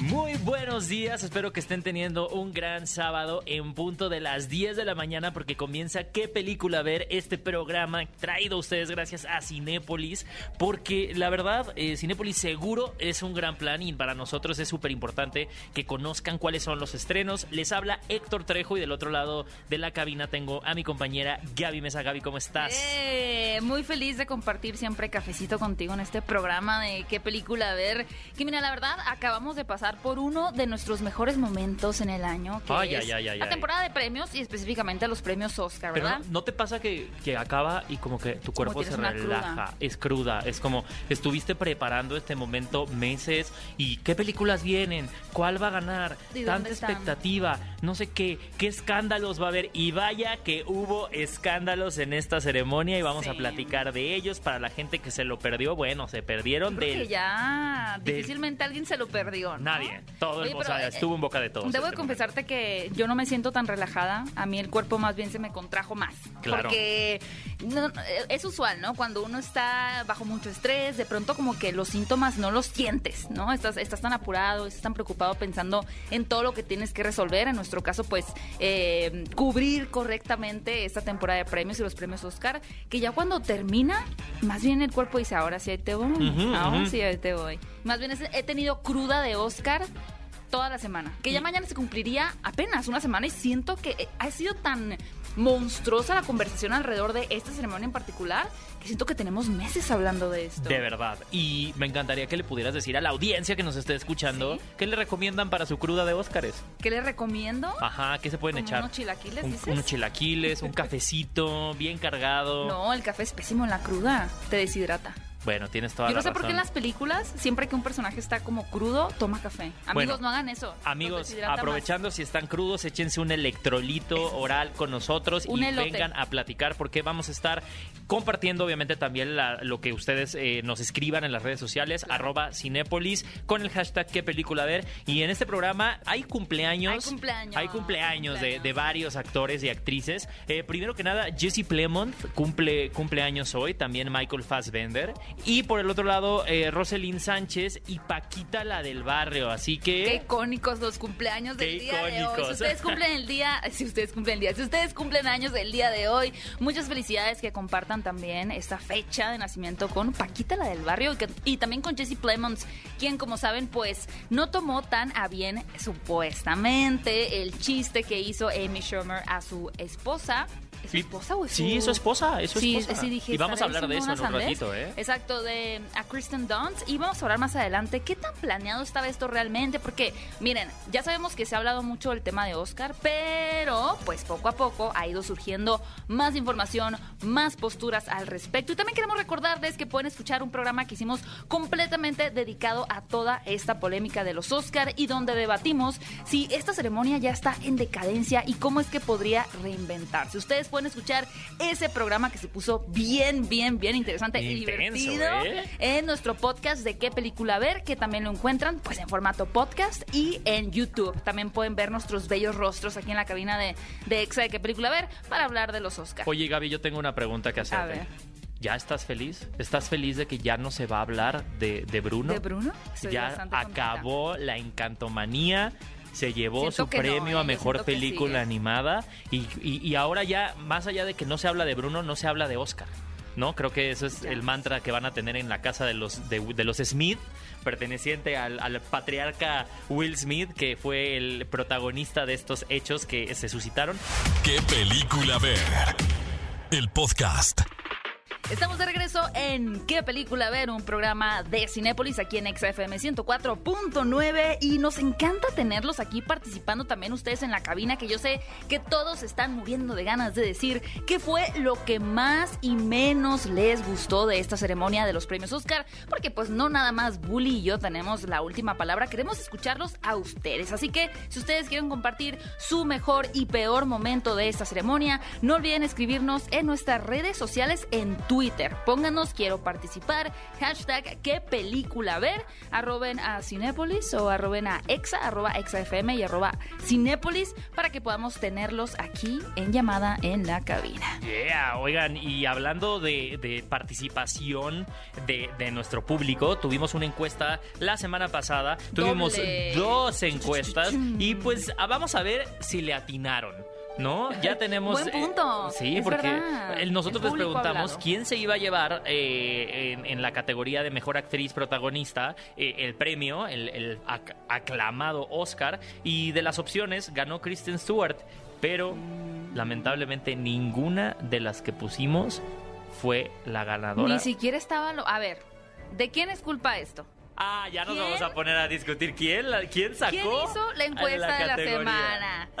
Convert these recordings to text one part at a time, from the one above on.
Muy buenos días, espero que estén teniendo un gran sábado en punto de las 10 de la mañana porque comienza qué película ver este programa traído a ustedes gracias a Cinépolis porque la verdad eh, Cinépolis seguro es un gran plan y para nosotros es súper importante que conozcan cuáles son los estrenos. Les habla Héctor Trejo y del otro lado de la cabina tengo a mi compañera Gaby Mesa. Gaby, ¿cómo estás? Eh, muy feliz de compartir siempre cafecito contigo en este programa de qué película ver. Que mira, la verdad, acabamos de pasar por uno de nuestros mejores momentos en el año, que Ay, es ay, ay, ay, la temporada de premios y específicamente los premios Oscar, Pero ¿verdad? no, ¿no te pasa que, que acaba y como que tu cuerpo se relaja? cruda. Es cruda. Es como estuviste preparando este momento meses y qué películas vienen, cuál va a ganar, ¿Y tanta expectativa, no sé qué, qué escándalos va a haber. Y vaya que hubo escándalos en esta ceremonia y vamos a platicar de ellos para la gente que se lo perdió. Bueno, se perdieron de que ya difícilmente alguien se lo perdió, ¿no? Nadie. Todo el Oye, o sea, pero, eh, estuvo en boca de todos. Debo de este confesarte que yo no me siento tan relajada. A mí el cuerpo más bien se me contrajo más. Claro. Porque no, es usual, ¿no? Cuando uno está bajo mucho estrés, de pronto como que los síntomas no los sientes, ¿no? Estás, estás tan apurado, estás tan preocupado pensando en todo lo que tienes que resolver. En nuestro caso, pues, eh, cubrir correctamente esta temporada de premios y los premios Oscar, que ya cuando termina, más bien el cuerpo dice, ahora sí ahí te voy, ahora sí ahí te voy. Más bien he tenido cruda de Oscar toda la semana. Que ya mañana se cumpliría apenas una semana y siento que eh, ha sido tan monstruosa la conversación alrededor de esta ceremonia en particular que siento que tenemos meses hablando de esto. De verdad. Y me encantaría que le pudieras decir a la audiencia que nos esté escuchando Sí. qué le recomiendan para su cruda de Óscares. ¿Qué les recomiendo? Ajá, ¿qué se pueden ¿Como echar? unos chilaquiles, Un- dices? unos chilaquiles, un cafecito bien cargado. No, el café es pésimo en la cruda, te deshidrata. Bueno, tienes toda Yo la no sé por qué en razón. las películas, siempre que un personaje está como crudo, toma café. Amigos, Bueno, no hagan eso. Amigos, más. aprovechando si están crudos, échense un electrolito oral con nosotros Un y elote. vengan a platicar porque vamos a estar compartiendo obviamente también la- lo que ustedes eh, nos escriban en las redes sociales, arroba Cinépolis, con el hashtag qué película ver. Y en este programa hay cumpleaños. Hay cumpleaños, Hay cumpleaños, de- De, varios actores y actrices. Eh, primero que nada, Jesse Plemont cumple cumpleaños hoy, también Michael Fassbender. Y por el otro lado, eh, Roselyn Sánchez y Paquita la del barrio. Así que... Qué icónicos los cumpleaños del Qué día de hoy. Si ustedes cumplen el día, si ustedes cumplen el día, si ustedes cumplen años del día de hoy, muchas felicidades que compartan también esta fecha de nacimiento con Paquita la del barrio y, que- y también con Jesse Plemons, quien como saben pues no tomó tan a bien supuestamente el chiste que hizo Amy Schumer a su esposa. ¿Es su esposa o es sí, su- es su esposa, es su sí, esposa. sí, dije, Y vamos a ¿estará hablar de eso en un ratito, ¿eh? Exacto, de a Kristen Dunst. Y vamos a hablar más adelante qué tan planeado estaba esto realmente. Porque, miren, ya sabemos que se ha hablado mucho del tema de Oscar, pero pues poco a poco ha ido surgiendo más información, más posturas al respecto. Y también queremos recordarles que pueden escuchar un programa que hicimos completamente dedicado a toda esta polémica de los Oscar y donde debatimos si esta ceremonia ya está en decadencia y cómo es que podría reinventarse. Ustedes pueden escuchar ese programa que se puso bien, bien, bien interesante y divertido ¿eh? en nuestro podcast de qué película ver, que también lo encuentran pues en formato podcast y en YouTube. También pueden ver nuestros bellos rostros aquí en la cabina de, de Exa de qué película ver para hablar de los Oscars. Oye, Gaby, yo tengo una pregunta que hacerte. ver. ¿Ya estás feliz? ¿Estás feliz de que ya no se va a hablar de, de Bruno? ¿De Bruno? Estoy ya contenta. acabó la encantomanía. Se llevó Siento su no, premio ¿eh? a Yo mejor película animada y, y- y ahora ya, más allá de que no se habla de Bruno, no se habla de Oscar. ¿No? Creo que eso es Ya. el mantra que van a tener en la casa de los, de, de los Smith, perteneciente al, al patriarca Will Smith, que fue el protagonista de estos hechos que se suscitaron. ¿Qué película ver? El podcast. Estamos de regreso en ¿Qué película ver? Un programa de Cinépolis aquí en XFM 104.9 y nos encanta tenerlos aquí participando también ustedes en la cabina que yo sé que todos están muriendo de ganas de decir qué fue lo que más y menos les gustó de esta ceremonia de los premios Oscar, porque pues no nada más Bully y yo tenemos la última palabra, queremos escucharlos a ustedes, así que si ustedes quieren compartir su mejor y peor momento de esta ceremonia, no olviden escribirnos en nuestras redes sociales en Twitter. Pónganos, quiero participar. Hashtag, ¿qué película ver? Arroben a Cinépolis o arroben a Exa, arroba ExaFM y arroba Cinépolis para que podamos tenerlos aquí en llamada en la cabina. Yeah, oigan, y hablando de, de participación de, de nuestro público, tuvimos una encuesta la semana pasada, tuvimos Doble. dos encuestas y pues vamos a ver si le atinaron. ¿No? Ya tenemos. Buen punto. eh, sí, Es porque el- nosotros El les preguntamos hablado. quién se iba a llevar eh, en, en la categoría de mejor actriz protagonista eh, el premio, el, el ac- aclamado Oscar. Y de las opciones ganó Kristen Stewart, pero lamentablemente ninguna de las que pusimos fue la ganadora. Ni siquiera estaba... Lo... A ver, ¿de quién es culpa esto? Ah, ya nos ¿Quién? vamos a poner a discutir quién, la- quién sacó. ¿Quién hizo la encuesta de la semana?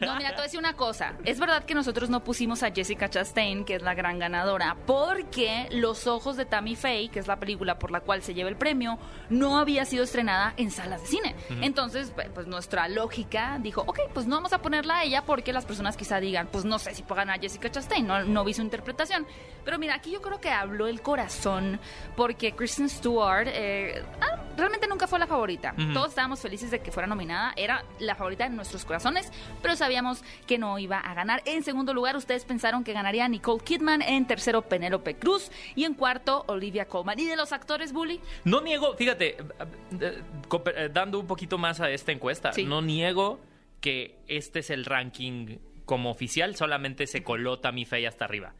No, mira, te voy a decir una cosa. Es verdad que nosotros no pusimos a Jessica Chastain, que es la gran ganadora, porque Los Ojos de Tammy Faye, que es la película por la cual se lleva el premio, no había sido estrenada en salas de cine. Entonces, pues nuestra lógica dijo, ok, pues no vamos a ponerla a ella porque las personas quizá digan, pues no sé si puede ganar Jessica Chastain, no, no vi su interpretación. Pero mira, aquí yo creo que habló el corazón, porque Kristen Stewart eh, ah, realmente nunca fue la favorita. Todos estábamos felices de que fuera nominada, era la favorita en nuestros corazones, pero sabíamos que no iba a ganar. En segundo lugar, ustedes pensaron que ganaría Nicole Kidman, en tercero Penélope Cruz y en cuarto Olivia Colman. ¿Y de los actores, Bully? No niego, fíjate, eh, eh, eh, dando un poquito más a esta encuesta, Sí. no niego que este es el ranking como oficial, solamente se coló Tammy Faye hasta arriba.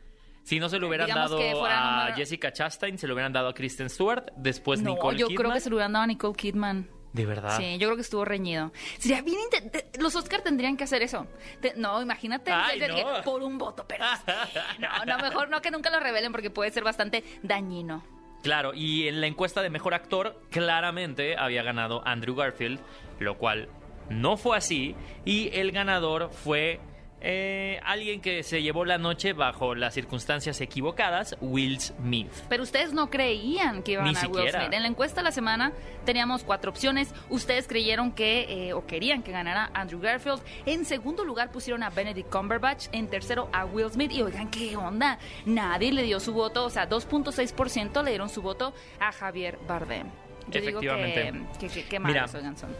Si no se lo hubieran Digamos dado que fuera a número- Jessica Chastain, se lo hubieran dado a Kristen Stewart, después no, Nicole yo Kidman. creo que se lo hubieran dado a Nicole Kidman. De verdad. Sí, yo creo que estuvo reñido. Sería bien inte- te- Los Oscar tendrían que hacer eso. Te- no, imagínate Ay, es de que no. por un voto perdiste. No, no, mejor no que nunca lo revelen porque puede ser bastante dañino. Claro, y en la encuesta de mejor actor, claramente había ganado Andrew Garfield, lo cual no fue así. Y el ganador fue eh, alguien que se llevó la noche bajo las circunstancias equivocadas, Will Smith. Pero ustedes no creían que iban Ni a Will siquiera. Smith. En la encuesta de la semana teníamos cuatro opciones. Ustedes creyeron que, eh, o querían que ganara Andrew Garfield. En segundo lugar pusieron a Benedict Cumberbatch. En tercero a Will Smith. Y oigan, ¿qué onda? Nadie le dio su voto. O sea, 2.6% le dieron su voto a Javier Bardem. Yo digo que, Efectivamente. que, que- Mira,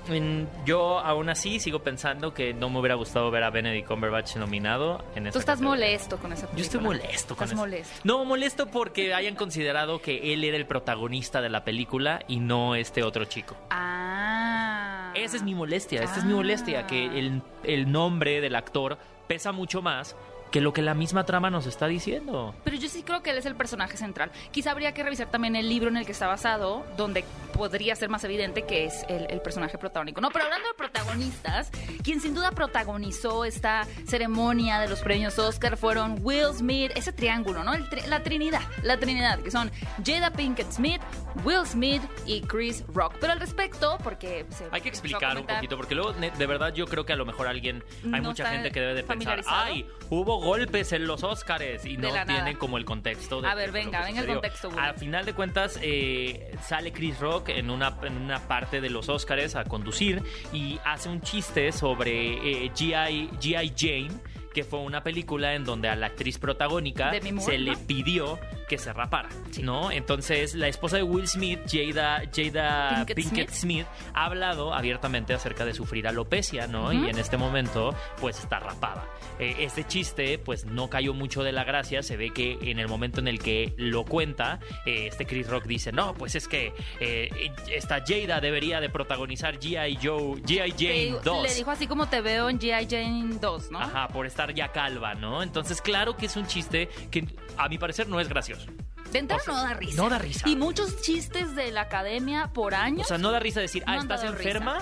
en- yo aún así sigo pensando que no me hubiera gustado ver a Benedict Cumberbatch nominado en esa Tú estás categoría. molesto con esa película. Yo estoy molesto con Estás molesto. No, molesto porque hayan considerado que él era el protagonista de la película y no este otro chico. Ah. Esa es mi molestia, esta es mi molestia, que el, el nombre del actor pesa mucho más que lo que la misma trama nos está diciendo. Pero yo sí creo que él es el personaje central. Quizá habría que revisar también el libro en el que está basado, donde podría ser más evidente que es el, personaje protagónico. No, pero hablando de protagonistas, quien sin duda protagonizó esta ceremonia de los premios Oscar fueron Will Smith, ese triángulo, ¿no? El la Trinidad, la Trinidad, que son Jada Pinkett Smith, Will Smith y Chris Rock. Pero al respecto, porque se Hay que explicar un poquito, porque luego, de verdad, yo creo que a lo mejor alguien, hay No mucha gente que debe de pensar, ay, hubo golpes en los Oscars y no tienen como el contexto. De A ver, venga, venga el contexto, Willy. A final de cuentas, eh, sale Chris Rock en una, en una parte de los Oscars a conducir y hace un chiste sobre eh, G.I. G.I. Jane, que fue una película en donde a la actriz protagónica Moore, se le pidió que se rapara, Sí. ¿no? Entonces, la esposa de Will Smith, Jada, Jada Pinkett Pinkett, Smith. Smith, ha hablado abiertamente acerca de sufrir alopecia, ¿no? Y en este momento, pues está rapada. Eh, este chiste, pues no cayó mucho de la gracia. Se ve que en el momento en el que lo cuenta, eh, este Chris Rock dice: No, pues es que eh, esta Jada debería de protagonizar G.I. Joe, G.I. Jane Le- 2. Le dijo así como te veo en G.I. Jane 2, ¿no? Ajá, por estar ya calva, ¿no? Entonces, claro que es un chiste que a mi parecer no es gracioso. De entrada no da risa. no da risa. Y muchos chistes de la academia por años. O sea, no da risa decir, No ah, estás risa.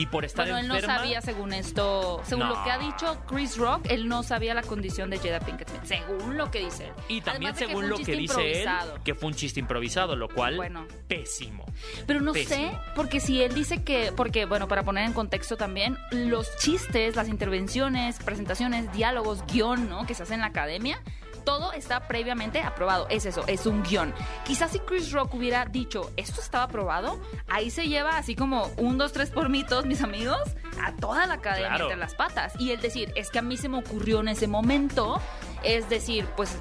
Enferma y por estar bueno, él no enferma. sabía, según esto, según No. lo que ha dicho Chris Rock, él no sabía la condición de Jada Pinkett Smith, según lo que dice él. Y también según lo que dice él, que fue un chiste improvisado, lo cual Bueno. pésimo. Pero no Pésimo. sé, porque si él dice que, porque bueno, para poner en contexto también, los chistes, las intervenciones, presentaciones, diálogos, guion, ¿no? Que se hace en la academia, todo está previamente aprobado. Es eso, es un guion. Quizás si Chris Rock hubiera dicho, esto estaba aprobado, ahí se lleva así como un, dos, tres por mitos, mis amigos, a toda la academia Claro. entre las patas. Y el decir, es que a mí se me ocurrió en ese momento, es decir, pues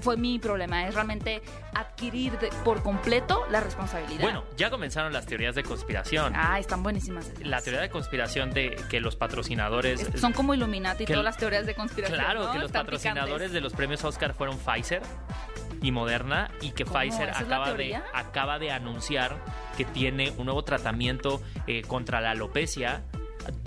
fue mi problema, es realmente adquirir de- por completo la responsabilidad. Bueno, ya comenzaron las teorías de conspiración. Ah, están buenísimas. esas. La teoría de conspiración de que los patrocinadores... Es- Son como Illuminati, que- todas las teorías de conspiración. Claro, ¿no? que los Están patrocinadores picantes. de los premios Oscar fueron Pfizer y Moderna y que ¿Cómo? Pfizer ¿Esa es la acaba de, acaba de anunciar que tiene un nuevo tratamiento eh, contra la alopecia.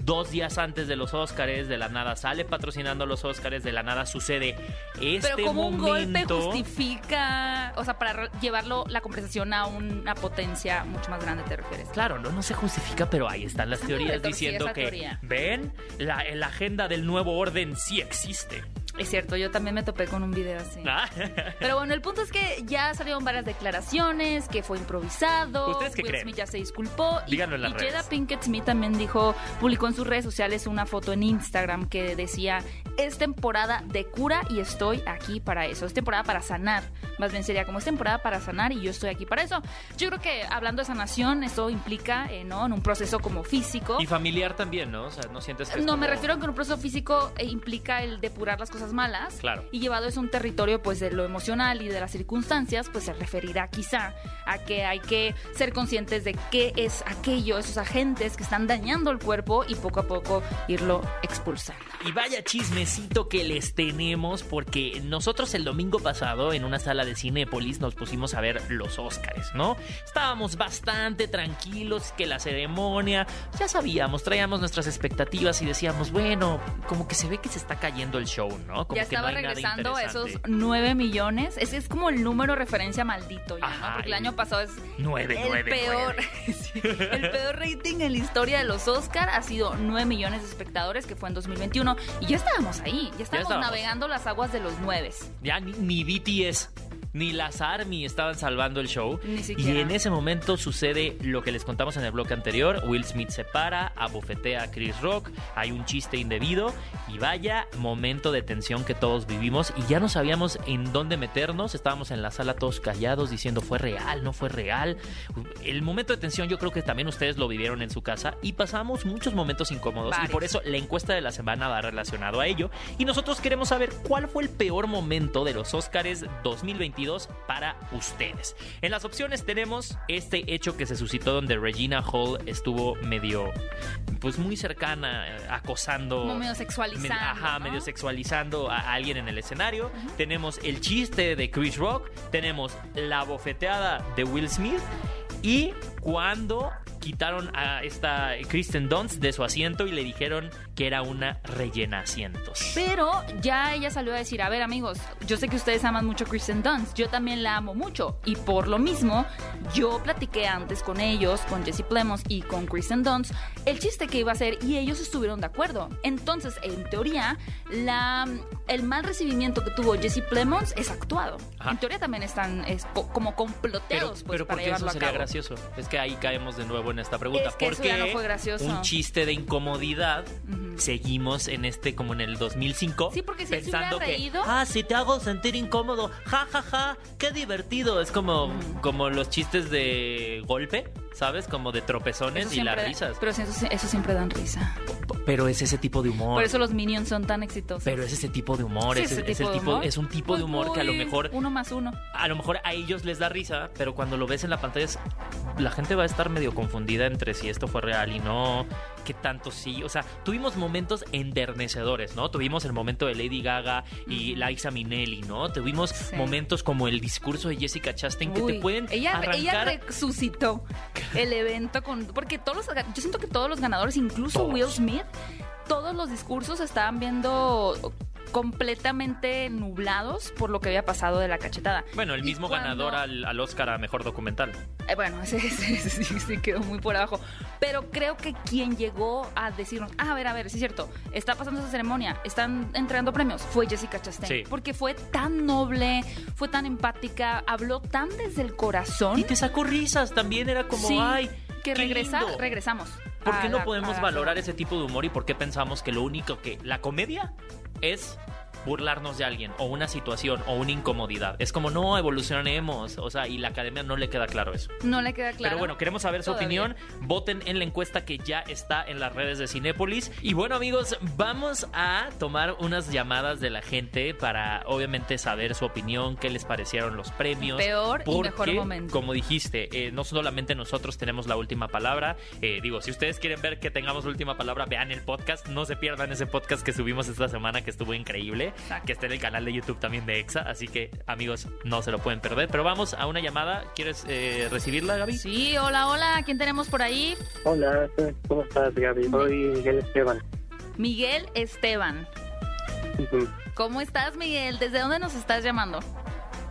Dos días antes de los Oscars, de la nada sale patrocinando los Oscars, de la nada sucede este Pero como un golpe momento. justifica, o sea, para llevarlo la conversación a una potencia mucho más grande, ¿te refieres? Claro, no, no se justifica, pero ahí están las teorías diciendo que, teoría. ven, la, la agenda del nuevo orden sí existe. Es cierto, yo también me topé con un video así. Ah. Pero bueno, el punto es que ya salieron varias declaraciones, que fue improvisado. ¿Ustedes qué Will creen? Smith ya se disculpó. y- en las y redes. Jada Pinkett Smith también dijo, publicó en sus redes sociales una foto en Instagram que decía, es temporada de cura y estoy aquí para eso. Es temporada para sanar. Más bien sería como es temporada para sanar y yo estoy aquí para eso. Yo creo que hablando de sanación, eso implica, eh, ¿no? En un proceso como físico. Y familiar también, ¿no? O sea, no sientes que No, me refiero a que un proceso físico eh, implica el depurar las cosas malas. Claro. Y llevado eso a un territorio pues de lo emocional y de las circunstancias, pues se referirá quizá a que hay que ser conscientes de qué es aquello, esos agentes que están dañando el cuerpo y poco a poco irlo expulsando. Y vaya chismecito que les tenemos porque nosotros el domingo pasado en una sala de Cinépolis nos pusimos a ver los Óscares, ¿no? Estábamos bastante tranquilos que la ceremonia, ya sabíamos, traíamos nuestras expectativas y decíamos, bueno, como que se ve que se está cayendo el show, ¿no? Como ya no estaba regresando a esos interesante. 9 millones. Ese es como el número referencia maldito ya, Ajá, ¿no? Porque el año pasado es Nueve, el nueve, peor. el peor rating en la historia de los Oscar ha sido 9 millones de espectadores, que fue en 2021. Y ya estábamos ahí, ya estábamos, estábamos. navegando las aguas de los 9. Ya ni, ni BTS ni las ARMY estaban salvando el show. Ni y en ese momento sucede lo que les contamos en el bloque anterior. Will Smith se para, abofetea a Chris Rock, hay un chiste indebido y vaya momento de tensión que todos vivimos y ya no sabíamos en dónde meternos. Estábamos en la sala todos callados diciendo fue real, no fue real. El momento de tensión yo creo que también ustedes lo vivieron en su casa y pasamos muchos momentos incómodos y por eso la encuesta de la semana va relacionado a ello y nosotros queremos saber cuál fue el peor momento de los Óscares 2022 para ustedes. En las opciones tenemos este hecho que se suscitó donde Regina Hall estuvo medio pues muy cercana eh, acosando Como medio sexualizando, me- ajá, ¿no? medio sexualizando a alguien en el escenario. Tenemos el chiste de Chris Rock, tenemos la bofeteada de Will Smith y cuando quitaron a esta Kristen Dunst de su asiento y le dijeron que era una rellena asientos. Pero ya ella salió a decir, a ver amigos, yo sé que ustedes aman mucho a Kristen Dunst, yo también la amo mucho. Y por lo mismo, yo platiqué antes con ellos, con Jesse Plemons y con Kristen Dunst, el chiste que iba a hacer y ellos estuvieron de acuerdo. Entonces, en teoría, la, el mal recibimiento que tuvo Jesse Plemons es actuado. Ajá. En teoría también están es, co- como Pero, comploteados pues, pero para ¿por qué eso sería gracioso? Es que ahí caemos de nuevo en esta pregunta. Es que ¿Por eso qué ya no fue gracioso. un chiste de incomodidad seguimos en este como en el 2005 Sí, porque si se pensando hubiera que reído- ah si te hago sentir incómodo ja ja ja qué divertido es como como los chistes de golpe sabes como de tropezones y las risas Pero eso, eso siempre dan risa. pero es ese tipo de humor Por eso los Minions son tan exitosos. pero es ese tipo de humor Sí, es, ese es el tipo humor. es un tipo de humor que a lo mejor Uno más uno. a lo mejor a ellos les da risa, pero cuando lo ves en la pantalla es- la gente va a estar medio confundida entre si esto fue real y no, qué tanto sí, o sea, tuvimos momentos enternecedores, ¿no? Tuvimos el momento de Lady Gaga y Liza Minnelli, ¿no? Tuvimos Sí. momentos como el discurso de Jessica Chastain que te pueden ella, ella arrancar resucitó el evento con porque todos los yo siento que todos los ganadores incluso Todos. Will Smith todos los discursos estaban viendo completamente nublados por lo que había pasado de la cachetada Bueno, el mismo cuando- ganador al, al Oscar a Mejor Documental. Eh, bueno, ese, quedó muy por abajo. Pero creo que quien llegó a decirnos, ah, a ver, a ver, sí es cierto, está pasando esa ceremonia, están entregando premios, fue Jessica Chastain. Sí. Porque fue tan noble, fue tan empática, habló tan desde el corazón. Y te sacó risas, también era como, Sí, ay, que qué regresa, lindo". regresamos. ¿Por qué no la- podemos valorar ese tipo de humor y por qué pensamos que lo único que la comedia es burlarnos de alguien o una situación o una incomodidad. Es como no evolucionemos, o sea, y la academia no le queda claro eso. No le queda claro. Pero bueno, queremos saber su Todavía. opinión. Voten en la encuesta que ya está en las redes de Cinépolis. Y bueno, amigos, vamos a tomar unas llamadas de la gente para obviamente saber su opinión, qué les parecieron los premios. Peor y mejor Porque, momento. Como dijiste, eh, no solamente nosotros tenemos la última palabra. Eh, digo, si ustedes quieren ver que tengamos la última palabra, vean el podcast. No se pierdan ese podcast que subimos esta semana que estuvo increíble. Exacto. Que está en el canal de YouTube también de EXA. Así que, amigos, no se lo pueden perder. Pero vamos a una llamada. ¿Quieres eh, recibirla, Gaby? Sí, hola, hola. ¿Quién tenemos por ahí? Hola, ¿cómo estás, Gaby? Soy Miguel Esteban. Miguel Esteban. ¿Cómo estás, Miguel? ¿Desde dónde nos estás llamando?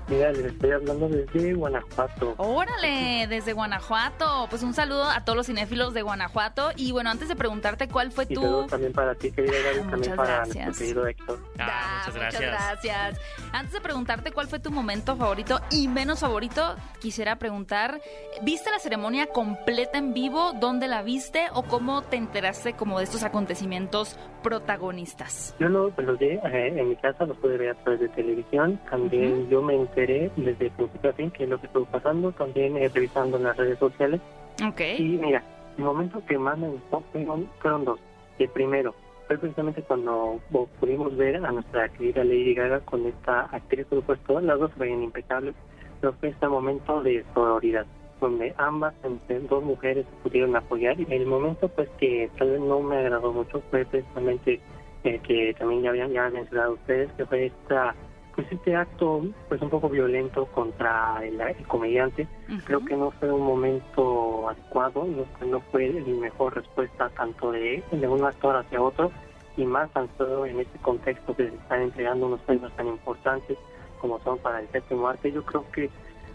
Mira, les estoy hablando desde Guanajuato. Órale, desde Guanajuato. Pues un saludo a todos los cinéfilos de Guanajuato. Y bueno, antes de preguntarte cuál fue Y tu... saludos también para ti, querida Gaby, Muchas también para gracias. nuestro querido Héctor. Ah, Ah, muchas gracias. gracias. Antes de preguntarte cuál fue tu momento favorito y menos favorito, quisiera preguntar, ¿viste la ceremonia completa en vivo? ¿Dónde la viste? ¿O cómo te enteraste como de estos acontecimientos protagonistas? Yo lo, los vi eh, en mi casa, los pude ver a través de televisión. También yo me enteré desde principio a fin que es lo que estuvo pasando, también eh, revisando en las redes sociales. Ok. Y mira, el momento que más me gustó fueron, fueron dos. El primero fue precisamente cuando pudimos ver a nuestra querida Lady Gaga con esta actriz, por supuesto, las dos veían impecables, pero fue este momento de sororidad, donde ambas, entre dos mujeres, pudieron apoyar. Y el momento pues que tal vez no me agradó mucho fue precisamente eh, que también ya habían ya mencionado ustedes, que fue esta pues este acto pues un poco violento contra el, el comediante creo que no fue un momento adecuado, no, no fue la mejor respuesta tanto de, de un actor hacia otro y más tanto en este contexto que se están entregando unos premios tan importantes como son para el séptimo arte. Yo creo que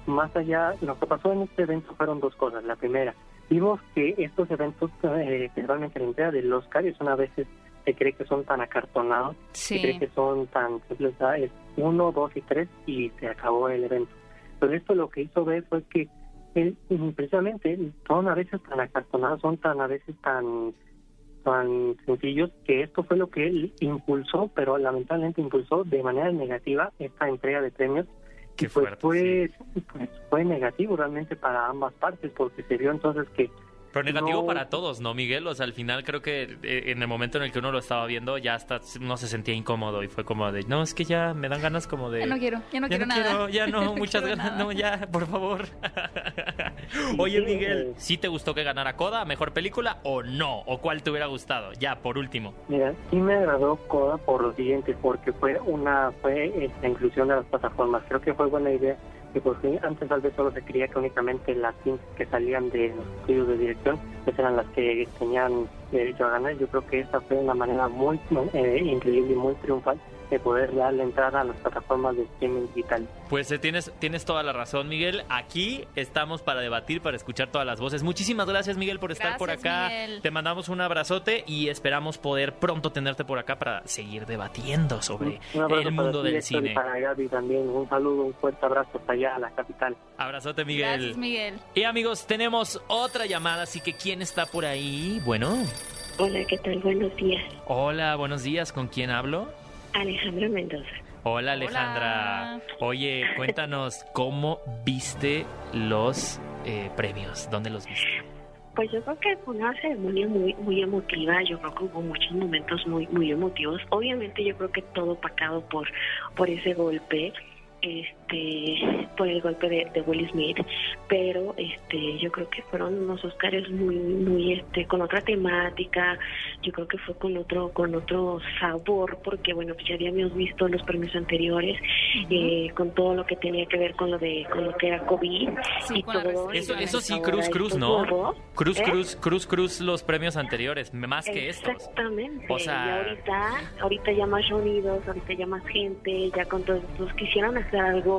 más allá, lo que pasó en este evento fueron dos cosas. La primera, vimos que estos eventos, eh, principalmente la entrega del Oscar, es una vez se cree que son tan acartonados se cree Sí. que son tan simples, sea, es uno, dos y tres y se acabó el evento. Pero esto lo que hizo ver fue que él, precisamente son a veces tan acartonados, son tan a veces tan tan sencillos que esto fue lo que él impulsó, pero lamentablemente impulsó de manera negativa esta entrega de premios. Qué pues fuerte, fue, pues fue negativo realmente para ambas partes porque se vio entonces que Pero negativo No. para todos, ¿no, Miguel? O sea, al final creo que eh, en el momento en el que uno lo estaba viendo ya hasta no se sentía incómodo y fue como de, no, es que ya me dan ganas como de... Ya no quiero, ya no ya quiero no nada. quiero, ya no, Ya no muchas ganas, nada. no, ya, por favor. Oye, Miguel. ¿sí te gustó que ganara Coda, mejor película o no? ¿O cuál te hubiera gustado? Ya, por último. Mira, sí me agradó Coda por lo siguiente, porque fue una fue eh, la inclusión de las plataformas. Creo que fue buena idea que por fin, antes tal vez solo se creía que únicamente las cintas que salían de los estudios de dirección pues eran las que tenían derecho a ganar. Yo creo que esta fue una manera muy eh, increíble y muy triunfal de poder darle entrada a las plataformas de streaming digital. Pues eh, tienes, tienes toda la razón, Miguel. Aquí estamos para debatir, para escuchar todas las voces. Muchísimas gracias, Miguel, por estar por acá. Miguel. Te mandamos un abrazote y esperamos poder pronto tenerte por acá para seguir debatiendo sobre el para mundo ti, del Héctor, y cine. para Gaby también. Un saludo, un fuerte abrazo hasta allá a la capital. Abrazote, Miguel. Gracias, Miguel. Y amigos, tenemos otra llamada, así que ¿quién está por ahí? Bueno, Hola, ¿qué tal? Buenos días. hola, buenos días, ¿con quién hablo? Alejandra Mendoza. Hola Alejandra. Hola. Oye, cuéntanos, ¿cómo viste los eh, premios? ¿Dónde los viste? Pues yo creo que fue una ceremonia muy muy emotiva, yo creo que hubo muchos momentos muy muy emotivos. Obviamente yo creo que todo pacado por por ese golpe, este por el golpe de, de Will Smith, pero este yo creo que fueron unos Oscars muy muy este con otra temática, yo creo que fue con otro con otro sabor porque bueno, pues ya habíamos visto los premios anteriores eh, con todo lo que tenía que ver con lo de con lo que era COVID Sí, y todo. Eso, sí, Cruz Cruz, ¿no? Cruz ¿eh? Cruz, Cruz Cruz los premios anteriores, más que estos. Exactamente. O sea- Y ahorita, ahorita ya más reunidos, ahorita ya más gente, ya con todos estos quisieron hacer algo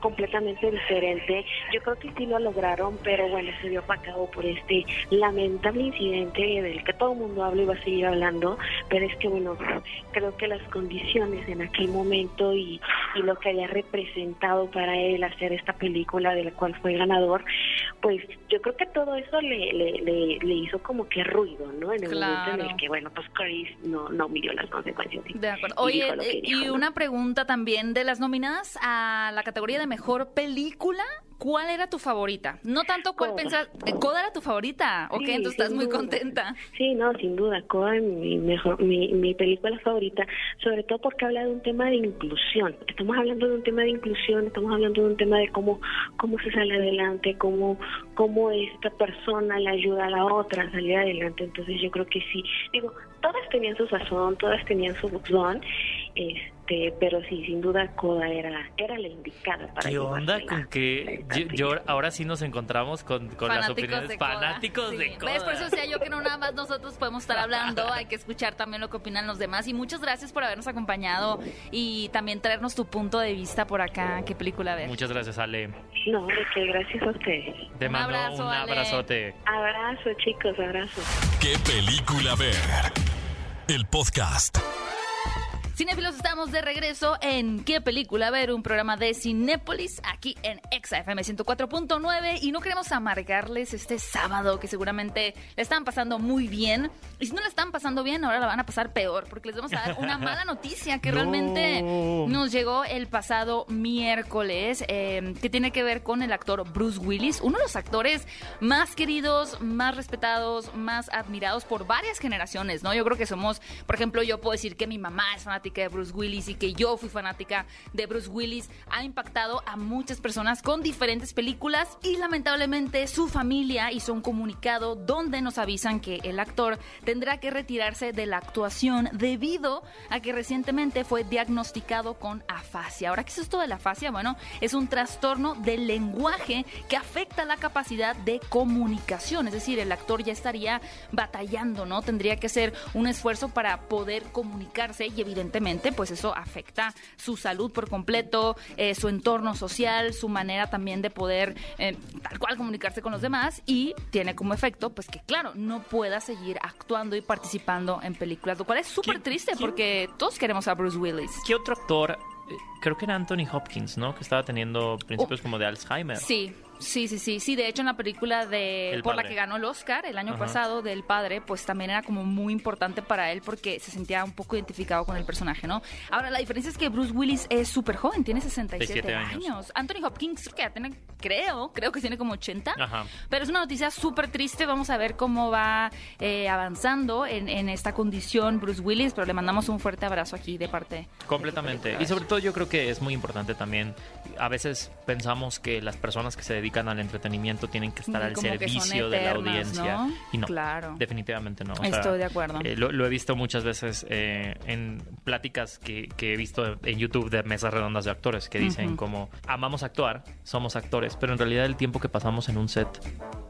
completamente diferente. Yo creo que sí lo lograron, pero bueno, se dio opacado por este lamentable incidente del que todo el mundo habla y va a seguir hablando, pero es que bueno, creo que las condiciones en aquel momento y, y lo que había representado para él hacer esta película de la cual fue ganador, pues yo creo que todo eso le, le, le, hizo como que ruido, ¿no? En el momento en el que, bueno, pues Chris no, no midió las consecuencias. De acuerdo. Oye, eh, y, una pregunta también de las nominadas a la categoría de mejor película. ¿Cuál era tu favorita? No tanto cuál pensás, eh, Coda era tu favorita, ¿ok? Entonces estás muy contenta. Sí, no, sin duda, Coda es mi, mejor, mi, mi película favorita, sobre todo porque habla de un tema de inclusión. Estamos hablando de un tema de inclusión, estamos hablando de un tema de cómo, cómo se sale adelante, cómo, cómo esta persona le ayuda a la otra a salir adelante. Entonces yo creo que sí, digo, todas tenían su sazón, todas tenían su buxón, este, pero sí, sin duda Coda era, era la indicada para ¿Qué onda con que yo, ahora sí nos encontramos con, con las opiniones fanáticos de Coda? Por eso decía yo que no nada más nosotros podemos estar hablando, hay que escuchar también lo que opinan los demás y muchas gracias por habernos acompañado y también traernos tu punto de vista por acá, qué película ver. Muchas gracias, Ale. No, de que gracias a ustedes. Te un mando abrazo, un abrazote. Abrazo, chicos, abrazo. ¿Qué película ver? El podcast. Cinefilos, estamos de regreso en ¿Qué película ver? Un programa de Cinépolis aquí en ExaFM 104.9 y no queremos amargarles este sábado que seguramente le están pasando muy bien y si no le están pasando bien ahora la van a pasar peor porque les vamos a dar una mala noticia que realmente nos llegó el pasado miércoles eh, que tiene que ver con el actor Bruce Willis, uno de los actores más queridos, más respetados, más admirados por varias generaciones, ¿no? Yo creo que somos, por ejemplo, yo puedo decir que mi mamá es fanática de Bruce Willis y que yo fui fanática de Bruce Willis, ha impactado a muchas personas con diferentes películas y lamentablemente su familia hizo un comunicado donde nos avisan que el actor tendrá que retirarse de la actuación debido a que recientemente fue diagnosticado con afasia. Ahora, ¿qué es esto de la afasia? Bueno, es un trastorno del lenguaje que afecta la capacidad de comunicación, es decir, el actor ya estaría batallando, ¿no? Tendría que hacer un esfuerzo para poder comunicarse y evidentemente pues eso afecta su salud por completo, eh, su entorno social, su manera también de poder eh, tal cual comunicarse con los demás y tiene como efecto, pues que claro, no pueda seguir actuando y participando en películas, lo cual es súper triste porque todos queremos a Bruce Willis. ¿Qué otro actor? Eh, creo que era Anthony Hopkins, ¿no? Que estaba teniendo principios oh. como de Alzheimer. Sí, Sí, sí, sí, sí. De hecho, en la película de por la que ganó el Oscar el año pasado del padre, pues también era como muy importante para él porque se sentía un poco identificado con el personaje, ¿no? Ahora la diferencia es que Bruce Willis es súper joven, tiene 67 años. Anthony Hopkins que ya tiene, creo, creo que tiene como 80. Pero es una noticia súper triste. Vamos a ver cómo va eh, avanzando en, en, esta condición Bruce Willis, pero le mandamos un fuerte abrazo aquí de parte. Completamente. Y sobre todo yo creo que es muy importante también. A veces pensamos que las personas que se dedican al entretenimiento tienen que estar al servicio de la audiencia. Y no, claro. definitivamente no. Estoy de acuerdo. Eh, lo, he visto muchas veces eh, en pláticas que, he visto en YouTube de mesas redondas de actores que dicen como amamos actuar, somos actores, pero en realidad el tiempo que pasamos en un set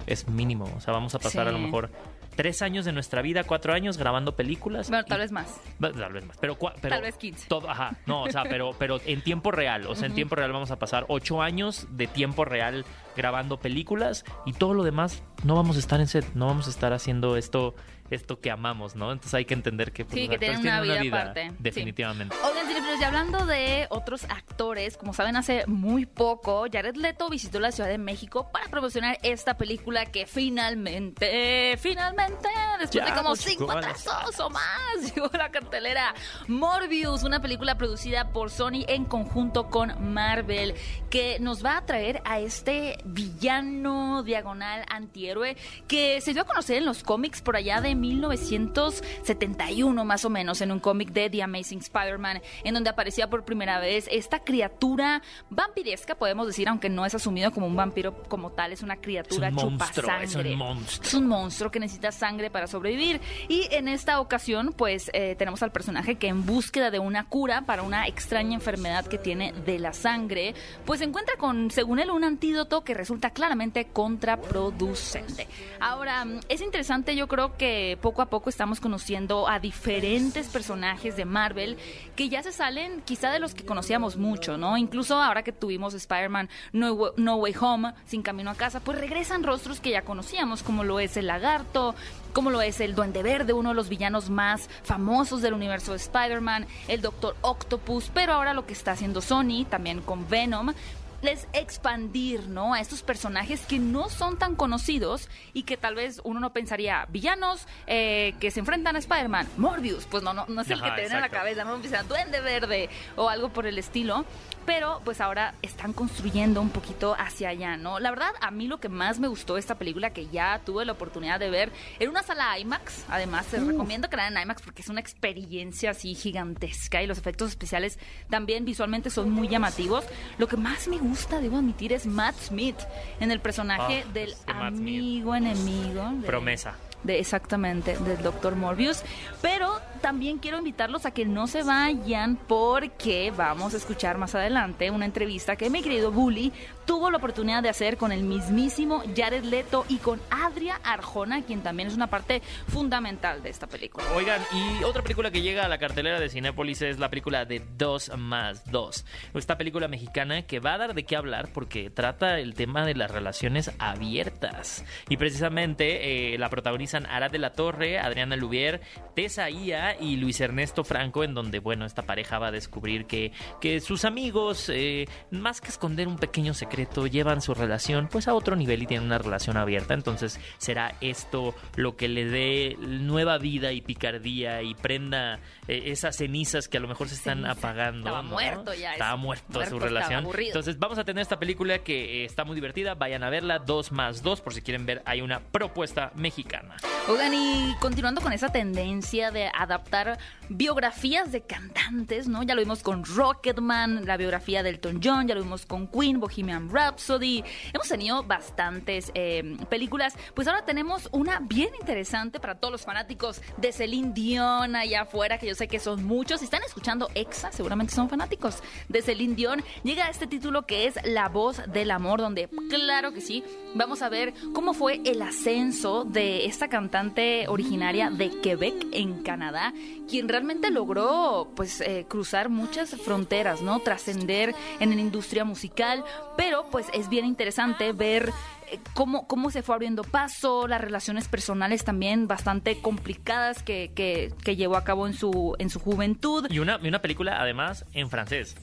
es mínimo. O sea, vamos a pasar a lo mejor tres años de nuestra vida, cuatro años grabando películas. Bueno, tal vez más. Tal vez más. Pero, tal vez 15. Todo, ajá. No, o sea, pero, pero en tiempo real. O sea, en tiempo real vamos a pasar ocho años de tiempo real grabando películas y todo lo demás no vamos a estar en set, no vamos a estar haciendo esto esto que amamos, ¿no? Entonces hay que entender que, pues, sí, que tienen una, vida, aparte. Definitivamente. Sí. Y hablando de otros actores, como saben, hace muy poco, Jared Leto visitó la Ciudad de México para promocionar esta película que finalmente, finalmente, después de como cinco atrasos o más, llegó a la cartelera Morbius, una película producida por Sony en conjunto con Marvel, que nos va a traer a este villano diagonal antihéroe que se dio a conocer en los cómics por allá de 1971 más o menos en un cómic de The Amazing Spider-Man en donde aparecía por primera vez esta criatura vampiresca, podemos decir, aunque no es asumido como un vampiro como tal, es una criatura chupa sangre. Es un monstruo. Es un monstruo que necesita sangre para sobrevivir y en esta ocasión pues eh, tenemos al personaje que en búsqueda de una cura para una extraña enfermedad que tiene de la sangre, pues encuentra con, según él, un antídoto que resulta claramente contraproducente. Ahora, es interesante, yo creo que poco a poco estamos conociendo a diferentes personajes de Marvel que ya se salen quizá de los que conocíamos mucho, ¿no? Incluso ahora que tuvimos Spider-Man no, no Way Home, Sin Camino a Casa, pues regresan rostros que ya conocíamos, como lo es el lagarto, como lo es el Duende Verde, uno de los villanos más famosos del universo de Spider-Man, el Doctor Octopus, pero ahora lo que está haciendo Sony, también con Venom, es expandir, ¿no? A estos personajes que no son tan conocidos y que tal vez uno no pensaría, villanos eh, que se enfrentan a Spider-Man, Morbius, pues no, no, no es el Ajá, que te viene a la cabeza, no empieza Duende Verde o algo por el estilo, pero pues ahora están construyendo un poquito hacia allá, ¿no? La verdad, a mí lo que más me gustó de esta película, que ya tuve la oportunidad de ver en una sala IMAX, además te recomiendo que la vean en IMAX porque es una experiencia así gigantesca y los efectos especiales también visualmente son muy llamativos. Lo que más me gusta, debo admitir, es Matt Smith en el personaje Ah, del amigo enemigo. de- Promesa. De exactamente del Dr. Morbius, pero también quiero invitarlos a que no se vayan porque vamos a escuchar más adelante una entrevista que mi querido Bully tuvo la oportunidad de hacer con el mismísimo Jared Leto y con Adria Arjona, quien también es una parte fundamental de esta película. Oigan, y otra película que llega a la cartelera de Cinépolis es la película de 2 más 2. Esta película mexicana que va a dar de qué hablar porque trata el tema de las relaciones abiertas. Y precisamente eh, la protagonizan Arad de la Torre, Adriana Lubier, Tessa Ia y Luis Ernesto Franco, en donde, bueno, esta pareja va a descubrir que, que sus amigos, eh, más que esconder un pequeño secreto, llevan su relación pues a otro nivel y tienen una relación abierta. Entonces será esto lo que le dé nueva vida y picardía y prenda eh, esas cenizas que a lo mejor se están Ceniza. apagando. Estaba ¿no? muerto ya Estaba muerto, Muerto su relación. aburrido. Entonces vamos a tener esta película que eh, está muy divertida. Vayan a verla, 2 más 2, por si quieren ver, hay una propuesta mexicana. Oigan, y continuando con esa tendencia de adaptar biografías de cantantes, ¿no? Ya lo vimos con Rocketman, la biografía de Elton John, ya lo vimos con Queen, Bohemian Rhapsody. Hemos tenido bastantes eh, películas. Pues ahora tenemos una bien interesante para todos los fanáticos de Celine Dion allá afuera, que yo sé que son muchos. Si están escuchando EXA, seguramente son fanáticos de Celine Dion. Llega este título que es La voz del amor, donde, claro que sí, vamos a ver cómo fue el ascenso de esta cantante originaria de Quebec, en Canadá, quien realmente logró pues eh, cruzar muchas fronteras, ¿no? Trascender en la industria musical, pero pues es bien interesante ver eh, cómo, cómo se fue abriendo paso, las relaciones personales también bastante complicadas que, que, que llevó a cabo en su, en su juventud. Y una, y una película además en francés.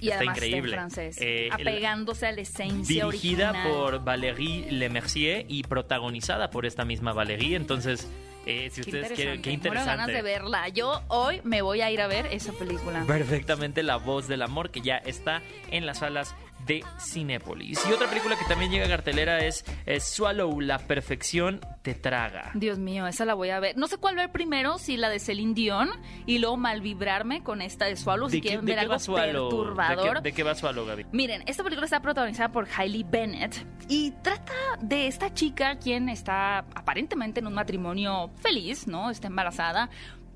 Y Está además está increíble. en francés, Eh, apegándose a la esencia dirigida original. por Valérie Lemercier y protagonizada por esta misma Valérie. Entonces, eh, si Qué ustedes quieren, qué Muero ganas interesante. de verla. Yo hoy me voy a ir a ver esa película. Perfectamente La Voz del Amor, que ya está en las salas de Cinépolis. Y otra película que también llega a cartelera es, eh, Swallow, La Perfección te traga. Dios mío, esa la voy a ver. No sé cuál ver primero, si la de Celine Dion y luego malvibrarme con esta de Swallow, si ¿De qué, quieren ver algo perturbador. ¿De qué, de qué va Swallow, Gaby? Miren, esta película está protagonizada por Hailey Bennett y trata de esta chica quien está aparentemente en un matrimonio feliz, ¿no? Está embarazada,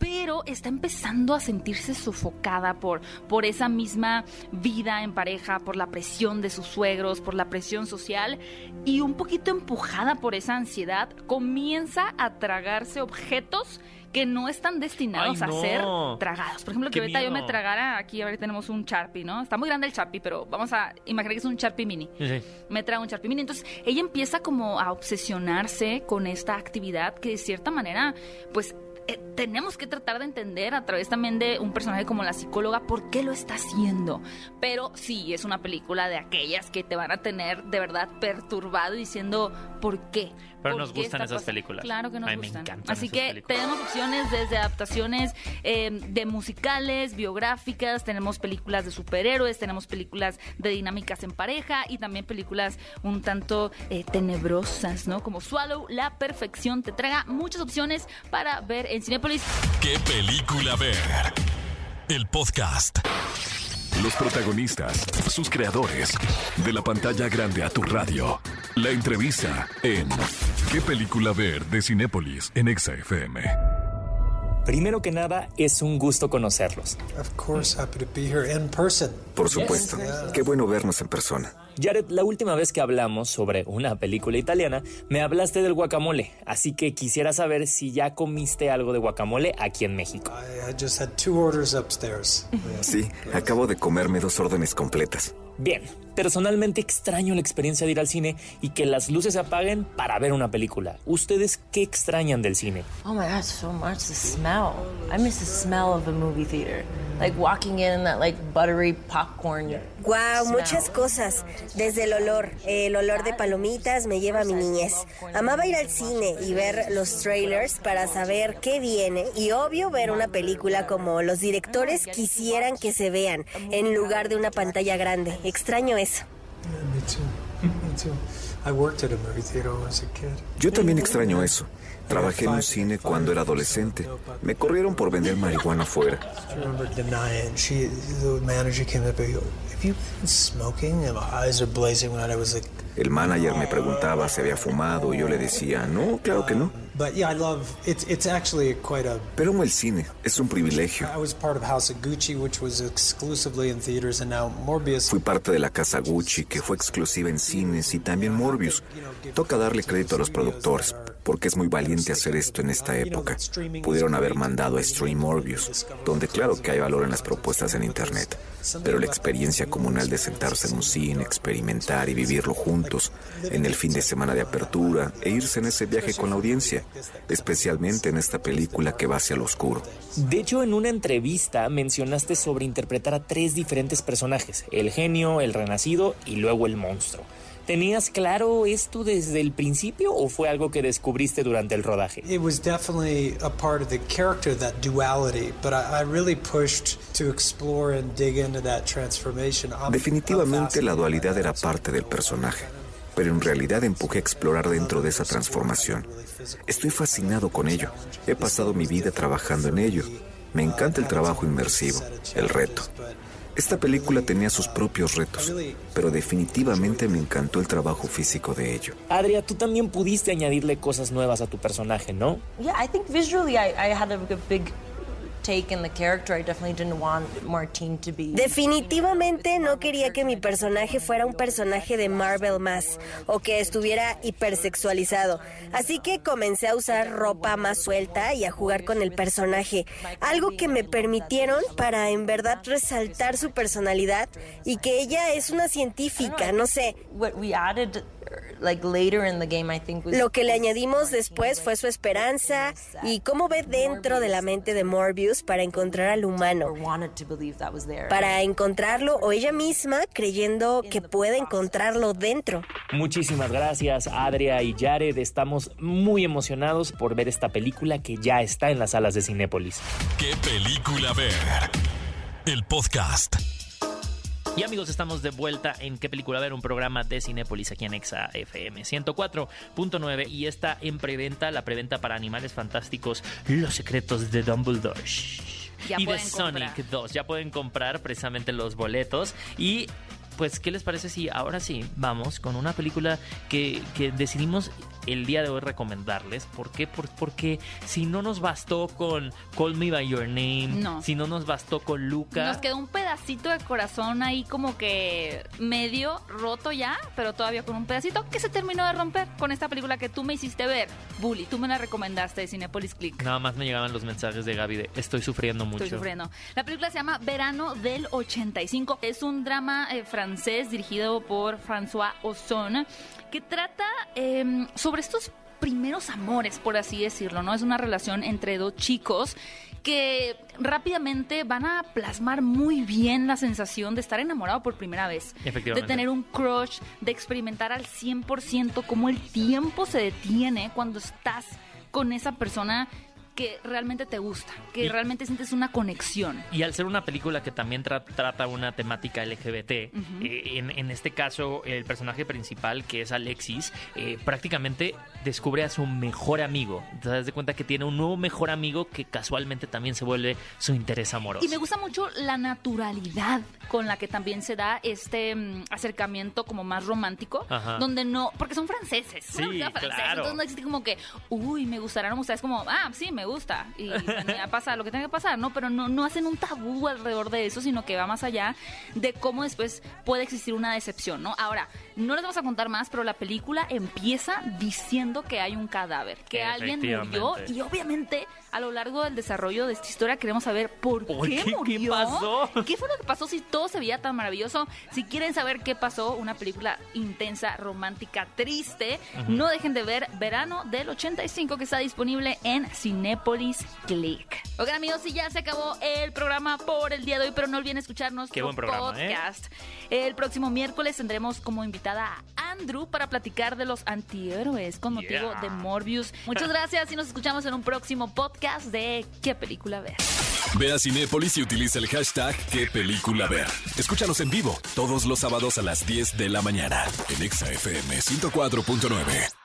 pero está empezando a sentirse sofocada por, por esa misma vida en pareja, por la presión de sus suegros, por la presión social y un poquito empujada por esa ansiedad, comienza a tragarse objetos que no están destinados Ay, a ser tragados. Por ejemplo, que Qué ahorita yo me tragara, aquí ahorita tenemos un Sharpie, ¿no? Está muy grande el Sharpie, pero vamos a imaginar que es un Sharpie mini. Sí. Me trae un Sharpie mini. Entonces, ella empieza como a obsesionarse con esta actividad que de cierta manera, pues eh, tenemos que tratar de entender a través también de un personaje como la psicóloga por qué lo está haciendo. Pero sí, es una película de aquellas que te van a tener de verdad perturbado diciendo ¿por qué? Pero ¿Por nos gustan esas cosa? películas. Claro que nos Ay, gustan. Así que películas. tenemos opciones desde adaptaciones eh, de musicales, biográficas, tenemos películas de superhéroes, tenemos películas de dinámicas en pareja y también películas un tanto eh, tenebrosas, ¿no? Como Swallow, La Perfección te traga muchas opciones para ver en Cinepolis. ¿Qué película ver? El podcast. Los protagonistas, sus creadores. De la pantalla grande a tu radio. La entrevista en ¿Qué película ver? de Cinépolis en Exa FM. Primero que nada, es un gusto conocerlos. Por supuesto. Qué bueno vernos en persona. Jared, la última vez que hablamos sobre una película italiana, me hablaste del guacamole, así que quisiera saber si ya comiste algo de guacamole aquí en México. Sí, acabo de comerme dos órdenes completas. Bien, personalmente extraño la experiencia de ir al cine y que las luces se apaguen para ver una película. ¿Ustedes qué extrañan del cine? Oh my god, so much the smell. I miss the smell of the movie theater. Like walking in that like buttery popcorn. Wow, muchas cosas. Desde el olor, el olor de palomitas me lleva a mi niñez. Amaba ir al cine y ver los trailers para saber qué viene y obvio ver una película como los directores quisieran que se vean en lugar de una pantalla grande. Extraño eso. Yo también extraño eso. Trabajé en un cine cuando era adolescente. Me corrieron por vender marihuana afuera. El manager me preguntaba si había fumado y yo le decía, no, claro que no. Pero amo el cine, es un privilegio. Fui parte de la casa Gucci, que fue exclusiva en cines y también Morbius. Toca darle crédito a los productores, porque es muy valiente hacer esto en esta época. Pudieron haber mandado a Stream Morbius, donde claro que hay valor en las propuestas en Internet, pero la experiencia comunal de sentarse en un cine, experimentar y vivirlo juntos, en el fin de semana de apertura e irse en ese viaje con la audiencia, especialmente en esta película que va hacia lo oscuro. De hecho, en una entrevista mencionaste sobre interpretar a tres diferentes personajes, el genio, el renacido y luego el monstruo. ¿Tenías claro esto desde el principio o fue algo que descubriste durante el rodaje? Definitivamente la dualidad era parte del personaje, pero en realidad empujé a explorar dentro de esa transformación. Estoy fascinado con ello. He pasado mi vida trabajando en ello. Me encanta el trabajo inmersivo, el reto. Esta película tenía sus propios retos, pero definitivamente me encantó el trabajo físico de ello. Adria, tú también pudiste añadirle cosas nuevas a tu personaje, ¿no? Yeah, I think visually I, I had a big Definitivamente no quería que mi personaje fuera un personaje de Marvel más o que estuviera hipersexualizado. Así que comencé a usar ropa más suelta y a jugar con el personaje. Algo que me permitieron para en verdad resaltar su personalidad y que ella es una científica, no sé. Lo que le añadimos después fue su esperanza y cómo ve dentro de la mente de Morbius para encontrar al humano. Para encontrarlo o ella misma creyendo que puede encontrarlo dentro. Muchísimas gracias, Adria y Jared. Estamos muy emocionados por ver esta película que ya está en las salas de Cinépolis. ¿Qué película ver? El podcast. Y amigos, estamos de vuelta en ¿Qué película ver? Un programa de Cinépolis aquí en Exa FM 104.9 y está en preventa, la preventa para Animales Fantásticos, Los Secretos de Dumbledore. y de Sonic 2. Ya pueden comprar precisamente los boletos y pues, ¿qué les parece si ahora sí vamos con una película que, que decidimos el día de hoy recomendarles. ¿Por qué? porque si no nos bastó con Call Me By Your Name, si no nos bastó con Luca. Nos quedó un pedacito de corazón ahí como que medio roto ya, pero todavía con un pedacito que se terminó de romper con esta película que tú me hiciste ver. Bully, tú me la recomendaste de Cinepolis Click. Nada más me llegaban los mensajes de Gaby de estoy sufriendo mucho. Estoy sufriendo. La película se llama Verano del 85. Es un drama eh, francés dirigido por François Ozon que trata em, sobre estos primeros amores, por así decirlo, ¿no? Es una relación entre dos chicos que rápidamente van a plasmar muy bien la sensación de estar enamorado por primera vez. De tener un crush, de experimentar al 100% cómo el tiempo se detiene cuando estás con esa persona que realmente te gusta, que realmente sientes una conexión. Y al ser una película que también trata una temática LGBT, eh, en, este caso el personaje principal, que es Alexis, eh, prácticamente descubre a su mejor amigo. Te das de cuenta que tiene un nuevo mejor amigo que casualmente también se vuelve su interés amoroso. Y me gusta mucho la naturalidad con la que también se da este mm, acercamiento como más romántico, donde no, porque son franceses, sí, claro. entonces no existe como que, uy, me gustarán, o sea, es como, ah, sí, me gusta y ya pasa lo que tenga que pasar, ¿no? Pero no, no hacen un tabú alrededor de eso, sino que va más allá de cómo después puede existir una decepción, ¿no? Ahora, no les vamos a contar más, pero la película empieza diciendo que hay un cadáver, que alguien murió y obviamente a lo largo del desarrollo de esta historia queremos saber por, ¿Por qué, qué? ¿Qué murió, pasó? qué fue lo que pasó si todo se veía tan maravilloso. Si quieren saber qué pasó, una película intensa, romántica, triste, no dejen de ver Verano del 85 que está disponible en Cinépolis Click. Oigan amigos, y ya se acabó el programa por el día de hoy, pero no olviden escucharnos Qué buen programa, ¿eh? podcast. El próximo miércoles tendremos como invitada a Andrew para platicar de los antihéroes con motivo Yeah. de Morbius. Muchas gracias y nos escuchamos en un próximo podcast de ¿Qué película ver? Ve a Cinépolis y utiliza el hashtag qué película ver. Escúchanos en vivo todos los sábados a las 10 de la mañana en Exa FM 104.9.